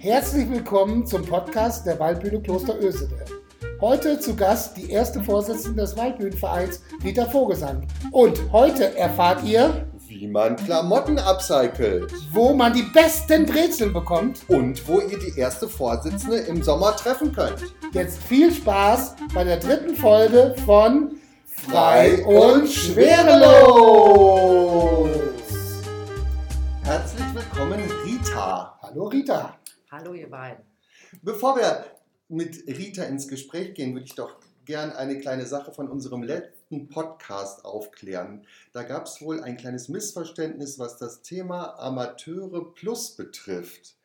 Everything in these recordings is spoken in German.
Herzlich willkommen zum Podcast der Waldbühne Kloster Ösede. Heute zu Gast die erste Vorsitzende des Waldbühnenvereins, Rita Vogelsang. Und heute erfahrt ihr, wie man Klamotten upcycelt wo man die besten Brezeln bekommt. und wo ihr die erste Vorsitzende im Sommer treffen könnt. Jetzt viel Spaß bei der dritten Folge von Frei und Schwerelos. Herzlich willkommen, Rita. Hallo Rita. Hallo ihr beiden. Bevor wir mit Rita ins Gespräch gehen, würde ich doch gern eine kleine Sache von unserem letzten Podcast aufklären. Da gab es wohl ein kleines Missverständnis, was das Thema Amateure Plus betrifft.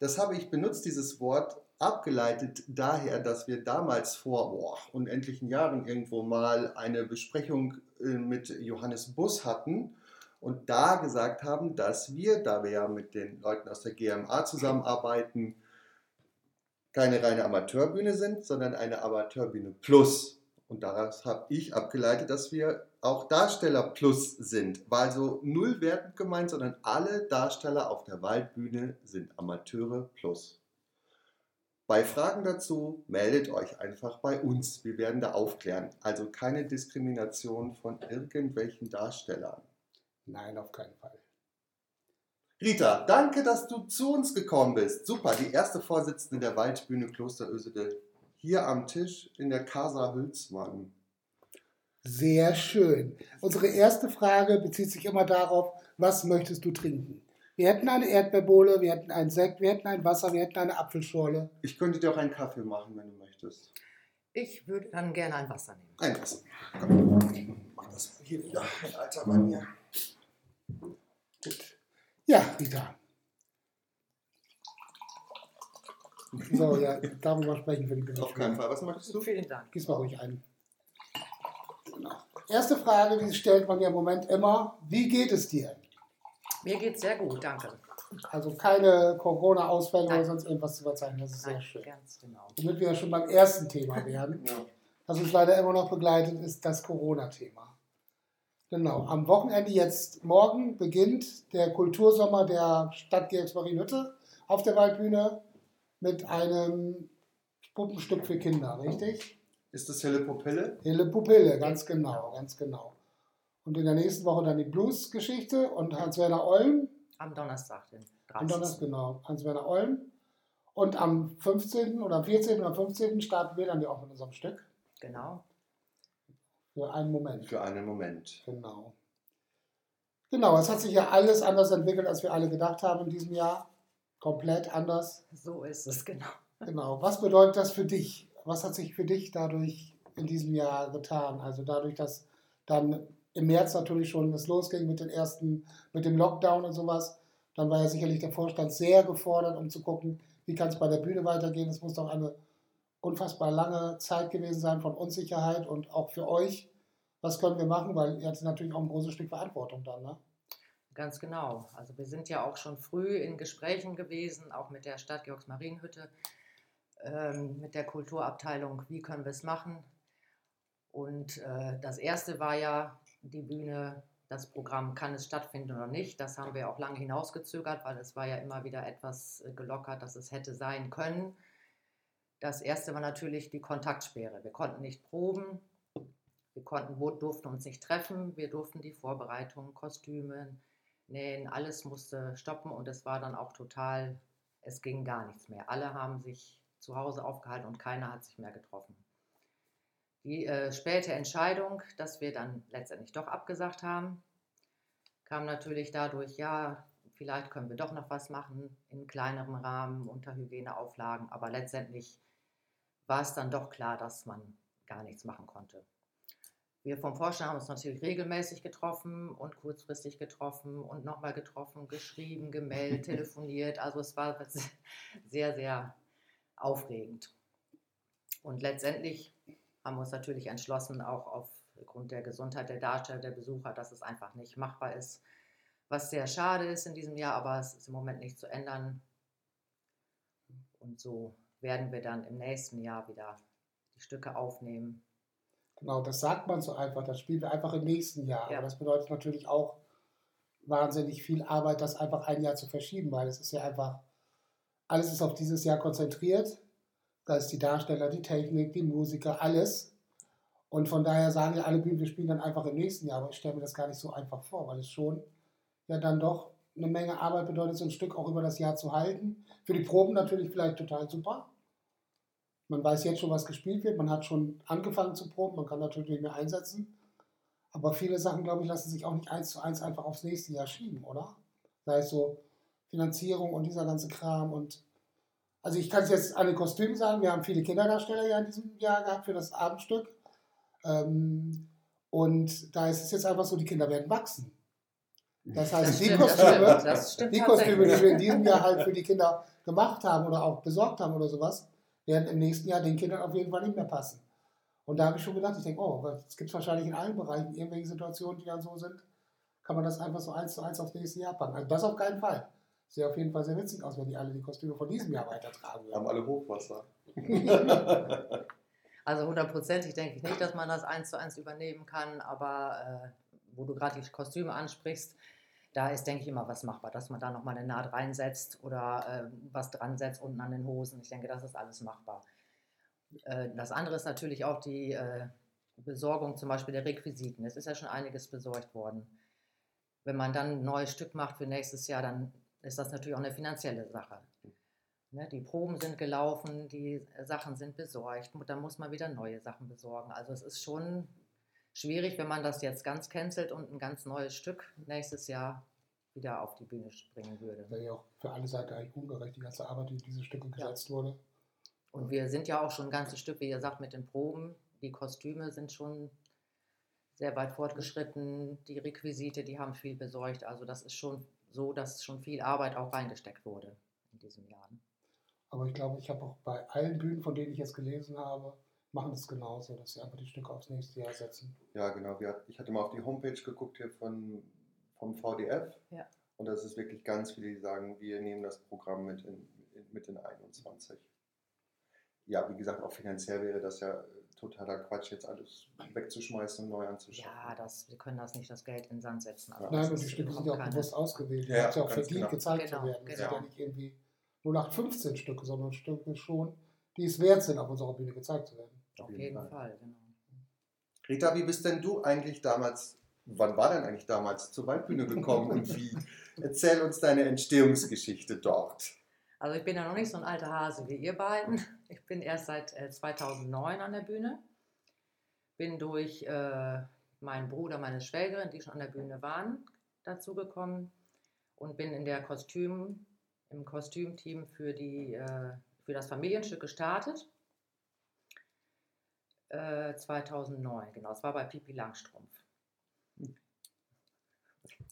Das habe ich benutzt, dieses Wort, abgeleitet daher, dass wir damals vor boah, unendlichen Jahren irgendwo mal eine Besprechung äh, mit Johannes Bus hatten und da gesagt haben, dass wir, da wir ja mit den Leuten aus der GMA zusammenarbeiten, keine reine Amateurbühne sind, sondern eine Amateurbühne Plus. Und daraus habe ich abgeleitet, dass wir auch Darsteller Plus sind. War also null wertend gemeint, sondern alle Darsteller auf der Waldbühne sind Amateure Plus. Bei Fragen dazu meldet euch einfach bei uns. Wir werden da aufklären. Also keine Diskrimination von irgendwelchen Darstellern. Nein, auf keinen Fall. Rita, danke, dass du zu uns gekommen bist. Super, die erste Vorsitzende der Waldbühne Kloster Ösede hier am Tisch in der Casa Hülsmann. Sehr schön. Unsere erste Frage bezieht sich immer darauf, was möchtest du trinken? Wir hätten eine Erdbeerbohle, wir hätten einen Sekt, wir hätten ein Wasser, wir hätten eine Apfelschorle. Ich könnte dir auch einen Kaffee machen, wenn du möchtest. Ich würde dann gerne ein Wasser nehmen. Ein Wasser. Komm, mach das hier wieder, alter Mann hier. Gut. Ja, Rita. So, ja, darüber sprechen wir die Auf keinen Fall. Was möchtest du? Vielen Dank. Gieß mal ruhig ein. Genau. Erste Frage, die stellt man ja im Moment immer. Wie geht es dir? Mir geht's sehr gut, danke. Also keine Corona-Ausfälle oder sonst irgendwas zu verzeichnen. Das ist sehr Nein, schön. Ganz genau. Womit wir ja schon beim ersten Thema wären. Ja. Was uns leider immer noch begleitet, ist das Corona-Thema. Genau. Am Wochenende jetzt morgen beginnt der Kultursommer der Stadt Georgsmarienhütte auf der Waldbühne mit einem Puppenstück für Kinder, richtig? Ist das helle Pupille? Helle Pupille, ganz genau, ganz genau. Und in der nächsten Woche dann die Blues-Geschichte und Hans-Werner Olm. Am Donnerstag, den 30. Am Donnerstag, genau, Hans-Werner Olm. Und am 15. oder am 14. oder am 15. starten wir dann ja auch mit unserem Stück. Genau. Für einen Moment. Für einen Moment. Genau. Genau, es hat sich ja alles anders entwickelt, als wir alle gedacht haben in diesem Jahr. Komplett anders. So ist es, genau. Genau. Was bedeutet das für dich? Was hat sich für dich dadurch in diesem Jahr getan? Also dadurch, dass dann im März natürlich schon es losging mit den ersten, mit dem Lockdown und sowas, dann war ja sicherlich der Vorstand sehr gefordert, um zu gucken, wie kann es bei der Bühne weitergehen. Es muss doch eine unfassbar lange Zeit gewesen sein von Unsicherheit und auch für euch. Was können wir machen? Weil ihr hattet natürlich auch ein großes Stück Verantwortung dann, ne? Ganz genau. Also wir sind ja auch schon früh in Gesprächen gewesen, auch mit der Stadt Georgsmarienhütte, ähm, mit der Kulturabteilung, wie können wir es machen. Und äh, das erste war ja die Bühne, das Programm, kann es stattfinden oder nicht. Das haben wir auch lange hinausgezögert, weil es war ja immer wieder etwas äh, gelockert, dass es hätte sein können. Das erste war natürlich die Kontaktsperre. Wir konnten nicht proben, wir konnten, durften uns nicht treffen, wir durften die Vorbereitungen, Kostüme, Nähen, alles musste stoppen und es war dann auch total, es ging gar nichts mehr. Alle haben sich zu Hause aufgehalten und keiner hat sich mehr getroffen. Die äh, späte Entscheidung, dass wir dann letztendlich doch abgesagt haben, kam natürlich dadurch, ja, vielleicht können wir doch noch was machen in kleinerem Rahmen unter Hygieneauflagen, aber letztendlich war es dann doch klar, dass man gar nichts machen konnte. Wir vom Vorstand haben uns natürlich regelmäßig getroffen und kurzfristig getroffen und nochmal getroffen, geschrieben, gemeldet, telefoniert. Also es war sehr, sehr aufregend. Und letztendlich haben wir uns natürlich entschlossen, auch aufgrund der Gesundheit der Darsteller, der Besucher, dass es einfach nicht machbar ist. Was sehr schade ist in diesem Jahr, aber es ist im Moment nicht zu ändern. Und so werden wir dann im nächsten Jahr wieder die Stücke aufnehmen. Genau, das sagt man so einfach. Das spielen wir einfach im nächsten Jahr. Ja. Aber das bedeutet natürlich auch wahnsinnig viel Arbeit, das einfach ein Jahr zu verschieben, weil es ist ja einfach alles ist auf dieses Jahr konzentriert. Da ist die Darsteller, die Technik, die Musiker, alles. Und von daher sagen ja alle Bühnen, wir spielen dann einfach im nächsten Jahr. Aber ich stelle mir das gar nicht so einfach vor, weil es schon ja dann doch eine Menge Arbeit bedeutet, so ein Stück auch über das Jahr zu halten. Für die Proben natürlich vielleicht total super. Man weiß jetzt schon, was gespielt wird. Man hat schon angefangen zu proben. Man kann natürlich mehr einsetzen. Aber viele Sachen, glaube ich, lassen sich auch nicht eins zu eins einfach aufs nächste Jahr schieben, oder? Sei es so Finanzierung und dieser ganze Kram. Und also ich kann es jetzt an den Kostümen sagen. Wir haben viele Kinderdarsteller ja in diesem Jahr gehabt für das Abendstück. Ähm, und da ist es jetzt einfach so, die Kinder werden wachsen. Das heißt, Das die stimmt, das Kostüme, stimmt, das stimmt die Kostüme, die wir in diesem Jahr halt für die Kinder gemacht haben oder auch besorgt haben oder sowas, werden im nächsten Jahr den Kindern auf jeden Fall nicht mehr passen. Und da habe ich schon gedacht, ich denke, oh, es gibt wahrscheinlich in allen Bereichen irgendwelche Situationen, die dann so sind, kann man das einfach so eins zu eins aufs nächste Jahr packen. Also das auf keinen Fall. Sieht auf jeden Fall sehr witzig aus, wenn die alle die Kostüme von diesem Jahr weitertragen Haben würden. alle Hochwasser. Also hundertprozentig denke ich nicht, dass man das eins zu eins übernehmen kann, aber äh, wo du gerade die Kostüme ansprichst, da ist, denke ich, immer was machbar, dass man da nochmal eine Naht reinsetzt oder äh, was dran setzt unten an den Hosen. Ich denke, das ist alles machbar. Äh, das andere ist natürlich auch die äh, Besorgung zum Beispiel der Requisiten. Es ist ja schon einiges besorgt worden. Wenn man dann ein neues Stück macht für nächstes Jahr, dann ist das natürlich auch eine finanzielle Sache. Ne, die Proben sind gelaufen, die Sachen sind besorgt, da muss man wieder neue Sachen besorgen. Also es ist schon schwierig, wenn man das jetzt ganz cancelt und ein ganz neues Stück nächstes Jahr wieder auf die Bühne bringen würde. Wäre ja auch für alle Seiten eigentlich ungerecht, die ganze Arbeit, die in diese Stücke Ja. gesetzt wurde. Und wir sind ja auch schon ein ganzes Stück, wie ihr sagt, mit den Proben. Die Kostüme sind schon sehr weit fortgeschritten. Die Requisite, die haben viel besorgt. Also das ist schon so, dass schon viel Arbeit auch reingesteckt wurde in diesem Jahr. Aber ich glaube, ich habe auch bei allen Bühnen, von denen ich jetzt gelesen habe, machen das genauso, dass sie einfach die Stücke aufs nächste Jahr setzen. Ja, genau. Wir, ich hatte mal auf die Homepage geguckt hier von, vom VDF. Ja. Und das ist wirklich ganz viele, die sagen, wir nehmen das Programm mit in, in, mit in 21. Ja, wie gesagt, auch finanziell wäre das ja äh, totaler Quatsch, jetzt alles wegzuschmeißen und neu anzuschauen. Ja, das, wir können das nicht das Geld in den Sand setzen. Ja. Nein, das und die Stücke sind ja auch bewusst ausgewählt. Ja, Ja, ja auch verdient, genau. gezeigt Genau, zu werden. Das genau. sind ja nicht irgendwie nur nach 15 Stücke, sondern Stücke schon, die es wert sind, auf unserer Bühne gezeigt zu werden. Auf jeden jeden Fall. Fall, genau. Rita, wie bist denn du eigentlich damals, wann war denn eigentlich damals zur Waldbühne gekommen und wie? Erzähl uns deine Entstehungsgeschichte dort. Also ich bin ja noch nicht so ein alter Hase wie ihr beiden. Ich bin erst seit äh, 2009 an der Bühne. Bin durch äh, meinen Bruder, meine Schwägerin, die schon an der Bühne waren, dazu gekommen und bin in der Kostüm, im Kostümteam für, die, äh, für das Familienstück gestartet. Äh, 2009, genau. Es war bei Pipi Langstrumpf.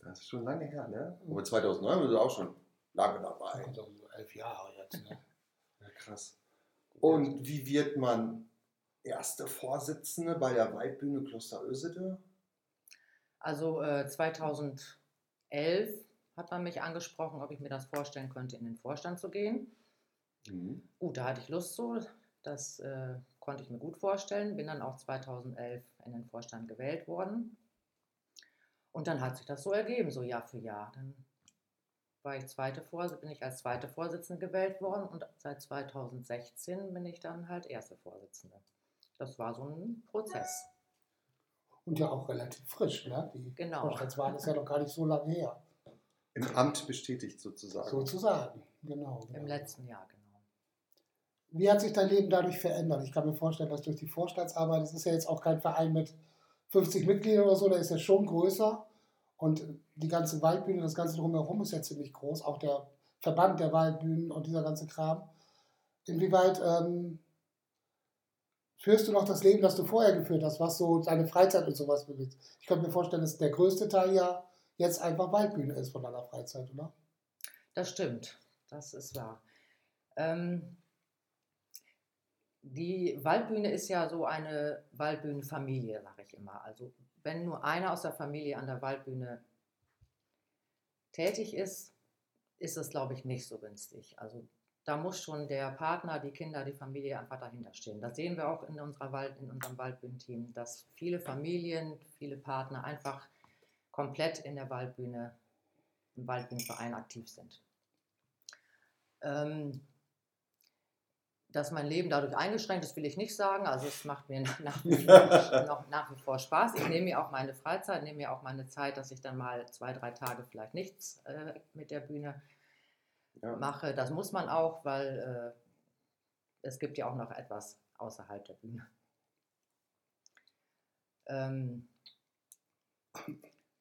Das ist schon lange her, ne? Aber 2009 bist du auch schon lange dabei. Also so elf Jahre jetzt. Ne? Ja, krass. Und wie wird man erste Vorsitzende bei der Waldbühne Kloster Ösede? Also äh, 2011 hat man mich angesprochen, ob ich mir das vorstellen könnte, in den Vorstand zu gehen. Mhm. Gut, da hatte ich Lust zu. Das äh, konnte ich mir gut vorstellen. Bin dann auch 2011 in den Vorstand gewählt worden. Und dann hat sich das so ergeben, so Jahr für Jahr. Dann war ich zweite Vorsitzende, bin ich als zweite Vorsitzende gewählt worden und seit 2016 bin ich dann halt erste Vorsitzende. Das war so ein Prozess. Und ja auch relativ frisch. Ne? Die Genau. Vorstandswahl ist ja noch gar nicht so lange her. Im Amt bestätigt sozusagen. Sozusagen. Genau. Im genau. letzten Jahr, genau. Wie hat sich dein Leben dadurch verändert? Ich kann mir vorstellen, dass durch die Vorstandsarbeit, es ist ja jetzt auch kein Verein mit 50 Mitgliedern oder so, der ist ja schon größer. Und die ganze Waldbühne, das ganze drumherum ist ja ziemlich groß. Auch der Verband der Waldbühnen und dieser ganze Kram. Inwieweit ähm, führst du noch das Leben, das du vorher geführt hast, was so deine Freizeit und sowas bewegt? Ich könnte mir vorstellen, dass der größte Teil ja jetzt einfach Waldbühne ist von deiner Freizeit, oder? Das stimmt, das ist wahr. Ähm, die Waldbühne ist ja so eine Waldbühnenfamilie, sage ich immer. Also wenn nur einer aus der Familie an der Waldbühne tätig ist, ist es, glaube ich, nicht so günstig. Also da muss schon der Partner, die Kinder, die Familie einfach dahinter stehen. Das sehen wir auch in, unserer Wald, in unserem Waldbühnenteam, dass viele Familien, viele Partner einfach komplett in der Waldbühne, im Waldbühnenverein aktiv sind. Ähm, dass mein Leben dadurch eingeschränkt ist, will ich nicht sagen. Also es macht mir nach wie, vor, noch nach wie vor Spaß. Ich nehme mir auch meine Freizeit, nehme mir auch meine Zeit, dass ich dann mal zwei, drei Tage vielleicht nichts äh, mit der Bühne Ja. mache. Das muss man auch, weil äh, es gibt ja auch noch etwas außerhalb der Bühne. Ähm,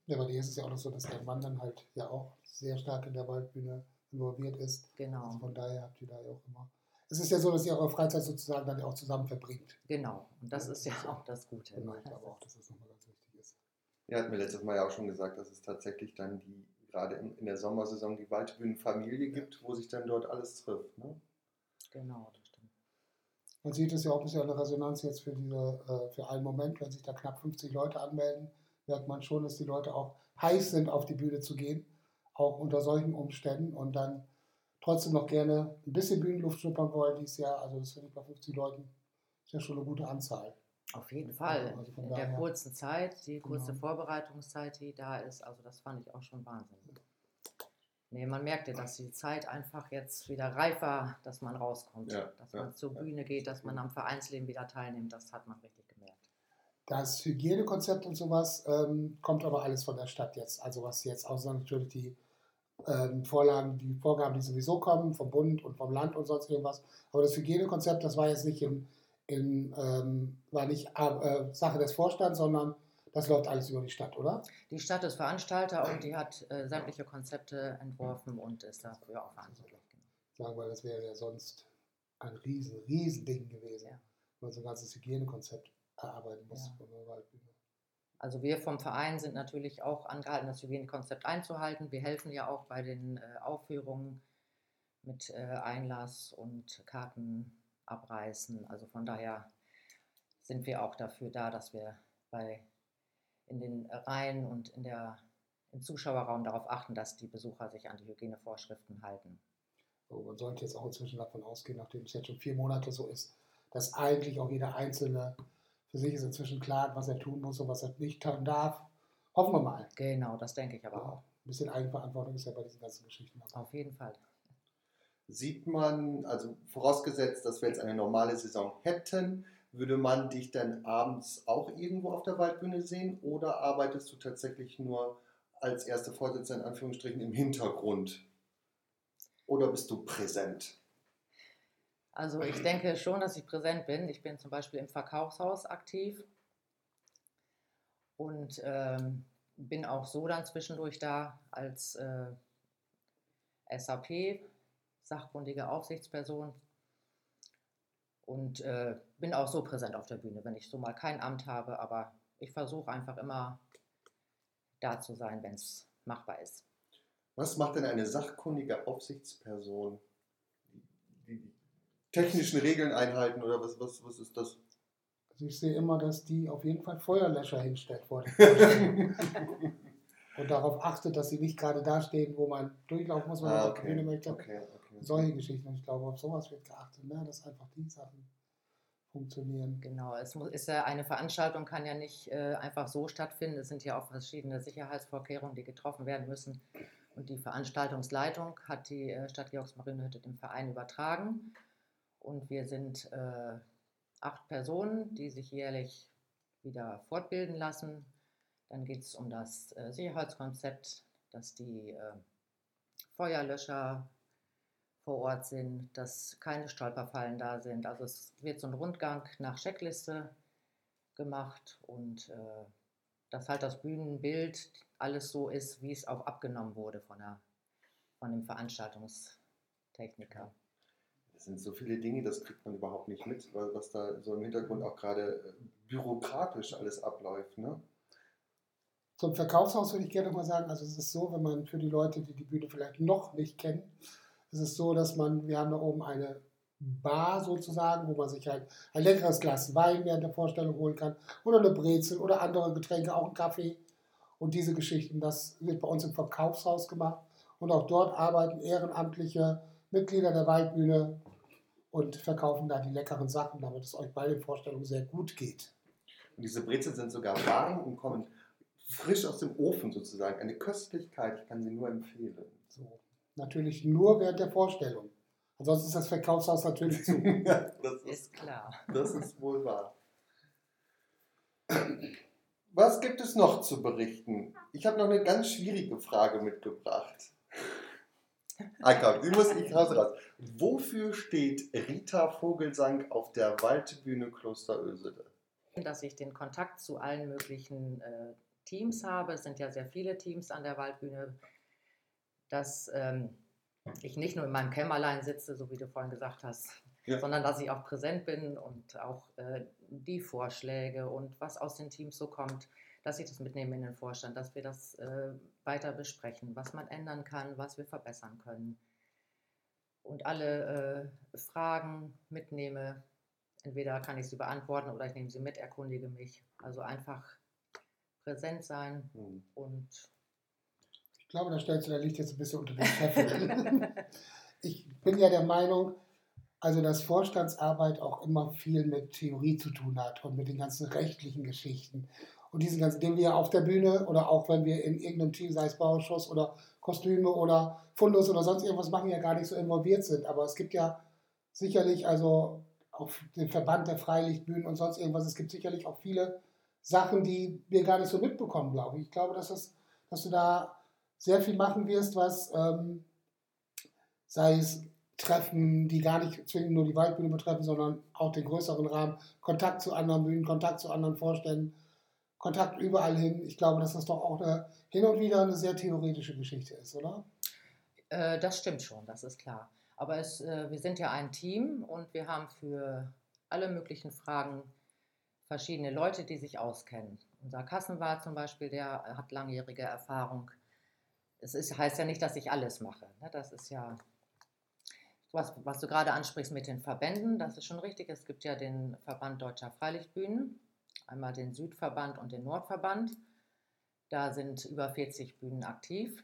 Ja, bei dir ist es ja auch noch so, dass dein Mann dann halt ja auch sehr stark in der Waldbühne involviert ist. Also genau, von daher habt ihr da ja auch immer. Es ist ja so, dass ihr eure Freizeit sozusagen dann ja auch zusammen verbringt. genau. Und das ist ja auch das Gute. Genau, ich glaube auch, dass das nochmal ganz wichtig ist. Ja, hat mir letztes Mal ja auch schon gesagt, dass es tatsächlich dann die, gerade in, in der Sommersaison, die Waldbühnenfamilie gibt, wo sich dann dort alles trifft. Ne? Genau, das stimmt. Man sieht es ja auch ein bisschen an der Resonanz jetzt für, diese, äh, für einen Moment, wenn sich da knapp 50 Leute anmelden, merkt man schon, dass die Leute auch heiß sind, auf die Bühne zu gehen, auch unter solchen Umständen und dann trotzdem noch gerne ein bisschen Bühnenluft schnuppern wollen dieses Jahr. Also das finde ich bei 50 Leuten ist ja schon eine gute Anzahl. Auf jeden Fall. also In der kurzen Zeit, die kurze Genau. Vorbereitungszeit, die da ist, also das fand ich auch schon Wahnsinn. Nee, man merkte, dass die Zeit einfach jetzt wieder reif war, dass man rauskommt, Ja, dass ja, man zur ja. Bühne geht, dass man am Vereinsleben wieder teilnimmt, das hat man richtig gemerkt. Das Hygienekonzept und sowas ähm, kommt aber alles von der Stadt jetzt. Also was jetzt, außer natürlich die ähm, Vorlagen, die Vorgaben, die sowieso kommen, vom Bund und vom Land und sonst irgendwas. Aber das Hygienekonzept, das war jetzt nicht in, in ähm, war nicht äh, Sache des Vorstands, sondern das läuft alles über die Stadt, oder? Die Stadt ist Veranstalter und die hat äh, sämtliche Konzepte entworfen und ist dafür auch verantwortlich. Sagen wir, das wäre ja sonst ein riesen, riesen Ding gewesen, Ja. wenn man so ein ganzes Hygienekonzept erarbeiten muss. Ja. Also wir vom Verein sind natürlich auch angehalten, das Hygienekonzept einzuhalten. Wir helfen ja auch bei den äh, Aufführungen mit äh, Einlass und Karten abreißen. Also von daher sind wir auch dafür da, dass wir bei in den Reihen und in der, im Zuschauerraum darauf achten, dass die Besucher sich an die Hygienevorschriften halten. So, man sollte jetzt auch inzwischen davon ausgehen, nachdem es jetzt schon vier Monate so ist, dass eigentlich auch jeder Einzelne für sich ist inzwischen klar, was er tun muss und was er nicht tun darf. Hoffen wir mal. Genau, das denke ich aber Ja, auch. ein bisschen Eigenverantwortung ist ja bei diesen ganzen Geschichten. dabei. Auf jeden Fall. Sieht man, also vorausgesetzt, dass wir jetzt eine normale Saison hätten, würde man dich dann abends auch irgendwo auf der Waldbühne sehen oder arbeitest du tatsächlich nur als erste Vorsitzende in Anführungsstrichen im Hintergrund? Oder bist du präsent? Also ich denke schon, dass ich präsent bin. Ich bin zum Beispiel im Verkaufshaus aktiv und ähm, bin auch so dann zwischendurch da als äh, SAP, sachkundige Aufsichtsperson und äh, bin auch so präsent auf der Bühne, wenn ich so mal kein Amt habe, aber ich versuche einfach immer da zu sein, wenn es machbar ist. Was macht denn eine sachkundige Aufsichtsperson? Technischen Regeln einhalten oder was, was, was ist das? Also ich sehe immer, dass die auf jeden Fall Feuerlöscher hinstellt vor und darauf achtet, dass sie nicht gerade da stehen, wo man durchlaufen muss, wenn man Ah, auf die Bühne möchte. okay, okay. Solche Geschichten. Und ich glaube, auf sowas wird geachtet, ne? dass einfach die Sachen funktionieren. Genau, es muss, ist ja eine Veranstaltung kann ja nicht äh, einfach so stattfinden. Es sind ja auch verschiedene Sicherheitsvorkehrungen, die getroffen werden müssen. Und die Veranstaltungsleitung hat die äh, Stadt Georgsmarienhütte dem Verein übertragen. Und wir sind äh, acht Personen, die sich jährlich wieder fortbilden lassen. Dann geht es um das äh, Sicherheitskonzept, dass die äh, Feuerlöscher vor Ort sind, dass keine Stolperfallen da sind. Also es wird so ein Rundgang nach Checkliste gemacht und äh, dass halt das Bühnenbild alles so ist, wie es auch abgenommen wurde von, der, von dem Veranstaltungstechniker. Sind so viele Dinge, das kriegt man überhaupt nicht mit, weil was da so im Hintergrund auch gerade äh, bürokratisch alles abläuft. Ne? Zum Verkaufshaus würde ich gerne mal sagen, also es ist so, wenn man für die Leute, die die Bühne vielleicht noch nicht kennen, ist es so, dass man, wir haben da oben eine Bar sozusagen, wo man sich halt ein leckeres Glas Wein während der Vorstellung holen kann oder eine Brezel oder andere Getränke, auch einen Kaffee und diese Geschichten. Das wird bei uns im Verkaufshaus gemacht und auch dort arbeiten ehrenamtliche Mitglieder der Waldbühne und verkaufen da die leckeren Sachen, damit es euch bei den Vorstellungen sehr gut geht. Und diese Brezel sind sogar warm und kommen frisch aus dem Ofen sozusagen. Eine Köstlichkeit, ich kann sie nur empfehlen. So. Natürlich nur während der Vorstellung. Ansonsten ist das Verkaufshaus natürlich zu. das ist, Ist klar. das ist wohl wahr. Was gibt es noch zu berichten? Ich habe noch eine ganz schwierige Frage mitgebracht. Ah, komm, die muss ich raus, raus. Wofür steht Rita Vogelsang auf der Waldbühne Kloster Ösede? Dass ich den Kontakt zu allen möglichen äh, Teams habe. Es sind ja sehr viele Teams an der Waldbühne. Dass ähm, ich nicht nur in meinem Kämmerlein sitze, so wie du vorhin gesagt hast, Ja. sondern dass ich auch präsent bin und auch äh, die Vorschläge und was aus den Teams so kommt, dass ich das mitnehme in den Vorstand, dass wir das äh, weiter besprechen, was man ändern kann, was wir verbessern können. Und alle äh, Fragen mitnehme. Entweder kann ich sie beantworten oder ich nehme sie mit, erkundige mich. Also einfach präsent sein Hm. und Ich glaube, da stellst du, da liegt jetzt ein bisschen unter den Scheffel. ich bin ja der Meinung, also dass Vorstandsarbeit auch immer viel mit Theorie zu tun hat und mit den ganzen rechtlichen Geschichten. Und diesen ganzen Dingen, wir auf der Bühne oder auch wenn wir in irgendeinem Team, sei es Bauausschuss oder Kostüme oder Fundus oder sonst irgendwas machen, ja gar nicht so involviert sind. Aber es gibt ja sicherlich, also auf dem Verband der Freilichtbühnen und sonst irgendwas, es gibt sicherlich auch viele Sachen, die wir gar nicht so mitbekommen, glaube ich. Ich glaube, dass, das, dass du da sehr viel machen wirst, was ähm, sei es Treffen, die gar nicht zwingend nur die Waldbühne betreffen, sondern auch den größeren Rahmen, Kontakt zu anderen Bühnen, Kontakt zu anderen Vorständen, Kontakt überall hin. Ich glaube, dass das doch auch eine, hin und wieder eine sehr theoretische Geschichte ist, oder? Äh, das stimmt schon, das ist klar. Aber es, äh, wir sind ja ein Team und wir haben für alle möglichen Fragen verschiedene Leute, die sich auskennen. Unser Kassenwart zum Beispiel, der hat langjährige Erfahrung. Es ist, heißt ja nicht, dass ich alles mache. Ne? Das ist ja, was, was du gerade ansprichst mit den Verbänden, das ist schon richtig. Es gibt ja den Verband Deutscher Freilichtbühnen, einmal den Südverband und den Nordverband. Da sind über 40 Bühnen aktiv.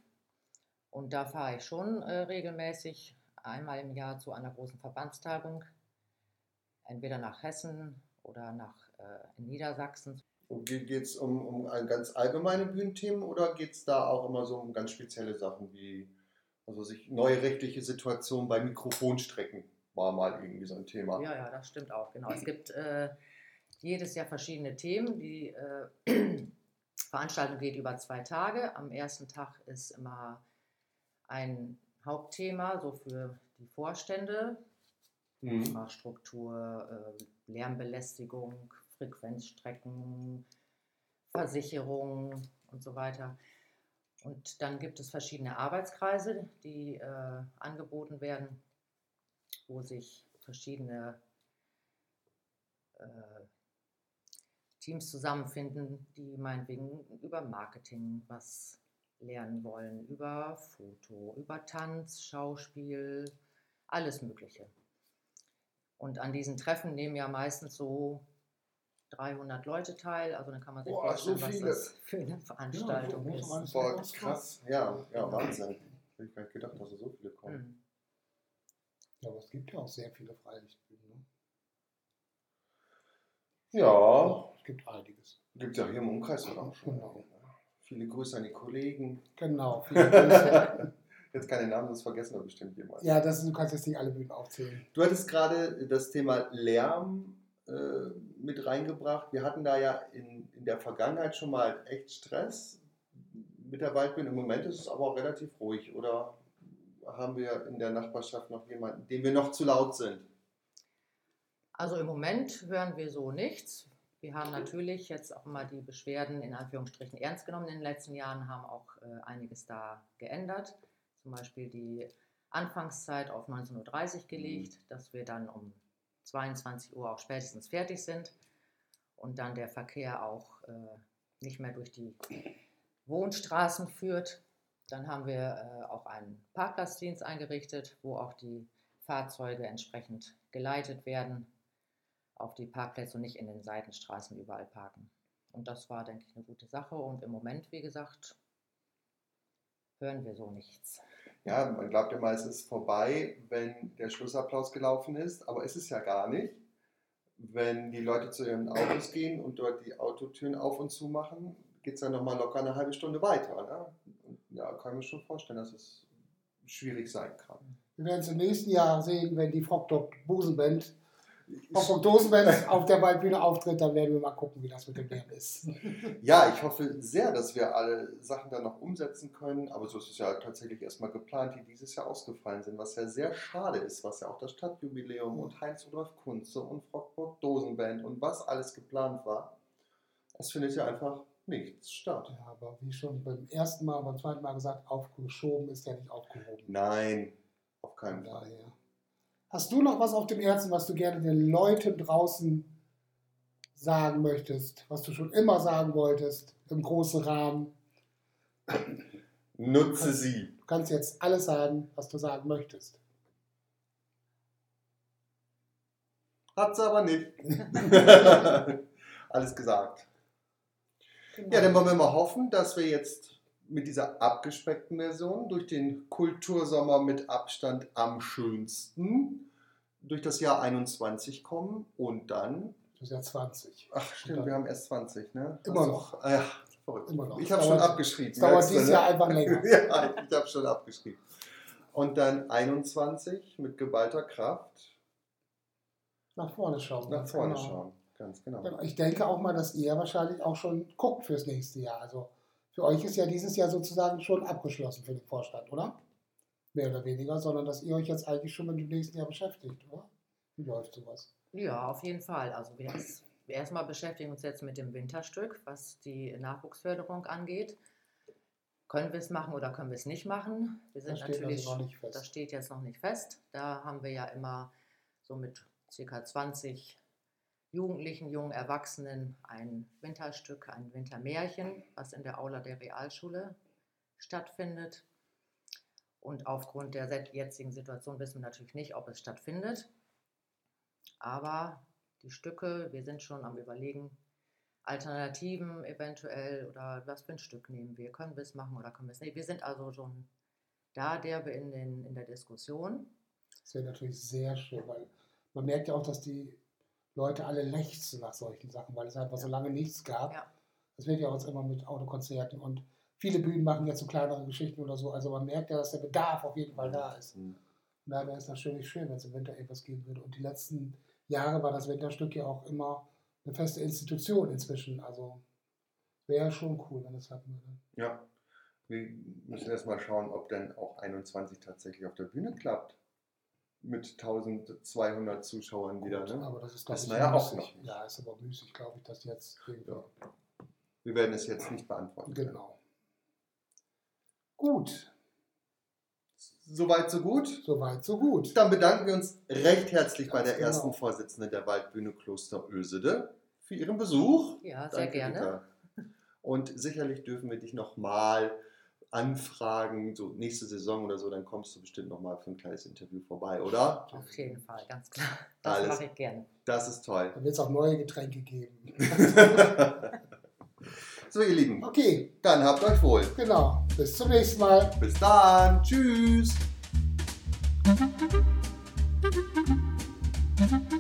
Und da fahre ich schon äh, regelmäßig einmal im Jahr zu einer großen Verbandstagung, entweder nach Hessen oder nach äh, Niedersachsen. Und geht es um, um ganz allgemeine Bühnenthemen oder geht es da auch immer so um ganz spezielle Sachen wie also sich neue rechtliche Situationen bei Mikrofonstrecken war mal irgendwie so ein Thema. Ja, ja, das stimmt auch, genau. Es gibt äh, jedes Jahr verschiedene Themen. Die äh, Veranstaltung geht über zwei Tage. Am ersten Tag ist immer ein Hauptthema, so für die Vorstände, Mhm. Äh, Lärmbelästigung, Frequenzstrecken, Versicherung und so weiter. Und dann gibt es verschiedene Arbeitskreise, die äh, angeboten werden, wo sich verschiedene äh, Teams zusammenfinden, die meinetwegen über Marketing was lernen wollen, über Foto, über Tanz, Schauspiel, alles Mögliche. Und an diesen Treffen nehmen ja meistens so 300 Leute teil. Also dann kann man sich Boah, so vorstellen, was viele. das für eine Veranstaltung Ja, so ist. Boah, krass. Ja, ja, Wahnsinn. Hätte ich gar nicht gedacht, dass so viele kommen. Hm. Ja, aber es gibt ja auch sehr viele Freilichtbühnen. Ne? Ja, Es gibt einiges. gibt es ja hier im Umkreis auch schon. Genau. Viele Grüße an die Kollegen. Genau. Viele Grüße. Jetzt keine Namen, das vergessen wir bestimmt jemand. ja, das, du kannst jetzt nicht alle Bühnen aufzählen. Du hattest gerade das Thema Lärm äh, mit reingebracht. Wir hatten da ja in, in der Vergangenheit schon mal echt Stress mit der Waldbühne. Im Moment ist es aber auch relativ ruhig. Oder haben wir in der Nachbarschaft noch jemanden, dem wir noch zu laut sind? Also im Moment hören wir so nichts. Wir haben natürlich jetzt auch mal die Beschwerden in Anführungsstrichen ernst genommen in den letzten Jahren, haben auch äh, einiges da geändert. Zum Beispiel die Anfangszeit auf 19.30 Uhr gelegt, dass wir dann um 22 Uhr auch spätestens fertig sind und dann der Verkehr auch äh, nicht mehr durch die Wohnstraßen führt. Dann haben wir äh, auch einen Parkplatzdienst eingerichtet, wo auch die Fahrzeuge entsprechend geleitet werden auf die Parkplätze und nicht in den Seitenstraßen überall parken. Und das war, denke ich, eine gute Sache. Und im Moment, wie gesagt, hören wir so nichts. Ja, man glaubt immer, es ist vorbei, wenn der Schlussapplaus gelaufen ist, aber ist es ja gar nicht. Wenn die Leute zu ihren Autos gehen und dort die Autotüren auf und zu machen, geht es dann nochmal locker eine halbe Stunde weiter. Ne? Ja, kann ich mir schon vorstellen, dass es schwierig sein kann. Wir werden es im nächsten Jahr sehen, wenn die Frockdok Busenband Frockdok Dosenband auf der Waldbühne auftritt, dann werden wir mal gucken, wie das mit dem Bären ist. Ja, ich hoffe sehr, dass wir alle Sachen dann noch umsetzen können, aber so ist es ja tatsächlich erstmal geplant, die dieses Jahr ausgefallen sind, was ja sehr schade ist, was ja auch das Stadtjubiläum und Heinz-Rudolf Kunze und Frockburg Dosenband und was alles geplant war. Es findet ja einfach nichts statt. Ja, aber wie schon beim ersten Mal, beim zweiten Mal gesagt, aufgeschoben ist ja nicht aufgehoben. Nein, auf keinen Fall. daher. Hast du noch was auf dem Herzen, was du gerne den Leuten draußen sagen möchtest, was du schon immer sagen wolltest, im großen Rahmen? Nutze sie. Du kannst jetzt alles sagen, was du sagen möchtest. Hat's aber nicht. Alles gesagt. Ja, dann wollen wir mal hoffen, dass wir jetzt mit dieser abgespeckten Version durch den Kultursommer mit Abstand am schönsten durch das Jahr 21 kommen und dann, Das ist ja 20. ach stimmt, wir haben erst 20, ne? Immer du- noch. Ah Ja, verrückt. Immer noch. Ich habe schon abgeschrieben. Es dauert dieses ne? Jahr einfach länger. ja, ich habe schon abgeschrieben. Und dann 21 mit geballter Kraft Nach vorne schauen. nach vorne genau. schauen. Ganz genau. Genau. Ich denke auch mal, dass ihr wahrscheinlich auch schon guckt fürs nächste Jahr. Also für euch ist ja dieses Jahr sozusagen schon abgeschlossen für den Vorstand, oder? Mehr oder weniger, sondern dass ihr euch jetzt eigentlich schon mit dem nächsten Jahr beschäftigt, oder? Wie läuft sowas? Ja, auf jeden Fall. Also wir, wir erstmal beschäftigen uns jetzt mit dem Winterstück, was die Nachwuchsförderung angeht. Können wir es machen oder können wir es nicht machen? Wir sind Das steht natürlich, also noch nicht fest. das steht jetzt noch nicht fest. Da haben wir ja immer so mit ca. 20 Jugendlichen, jungen Erwachsenen ein Winterstück, ein Wintermärchen, was in der Aula der Realschule stattfindet. Und aufgrund der jetzigen Situation wissen wir natürlich nicht, ob es stattfindet. Aber die Stücke, wir sind schon am Überlegen, Alternativen eventuell oder was für ein Stück nehmen wir. Können wir es machen oder können wir es nicht? Wir sind also schon da derbe in, in der Diskussion. Das wäre natürlich sehr schön, weil man merkt ja auch, dass die Leute alle lechzen nach solchen Sachen, weil es einfach so lange nichts gab. Ja. Das wird ja auch jetzt immer mit Autokonzerten und viele Bühnen machen jetzt so kleinere Geschichten oder so. Also man merkt ja, dass der Bedarf auf jeden Fall da ist. Mhm. Und da wäre es natürlich schön, wenn es im Winter etwas geben würde. Und die letzten Jahre war das Winterstück ja auch immer eine feste Institution inzwischen. Also wäre schon cool, wenn es klappen würde. Ja, wir müssen erst mal schauen, ob denn auch 21 tatsächlich auf der Bühne klappt. Mit 1200 Zuschauern wieder. Gut, Ne? Aber das ist, Wissen ich, ja auch müßig. noch. Ja, ist aber müßig, glaube ich, dass jetzt irgendwie. Ja. Wir werden es jetzt nicht beantworten. Genau. Gut, Soweit, so gut. soweit, so gut. Dann bedanken wir uns recht herzlich bei Ganz der genau. ersten Vorsitzenden der Waldbühne Kloster Ösede für ihren Besuch. Ja, sehr Danke, gerne. Rita. Und sicherlich dürfen wir dich nochmal anfragen, so nächste Saison oder so, dann kommst du bestimmt nochmal für ein kleines Interview vorbei, oder? Auf jeden Fall, ganz klar. Das Alles. mache ich gerne. Das ist toll. Da wird es auch neue Getränke geben. so, ihr Lieben, Okay, dann habt euch wohl. genau. Bis zum nächsten Mal. Bis dann. Tschüss. Thank you.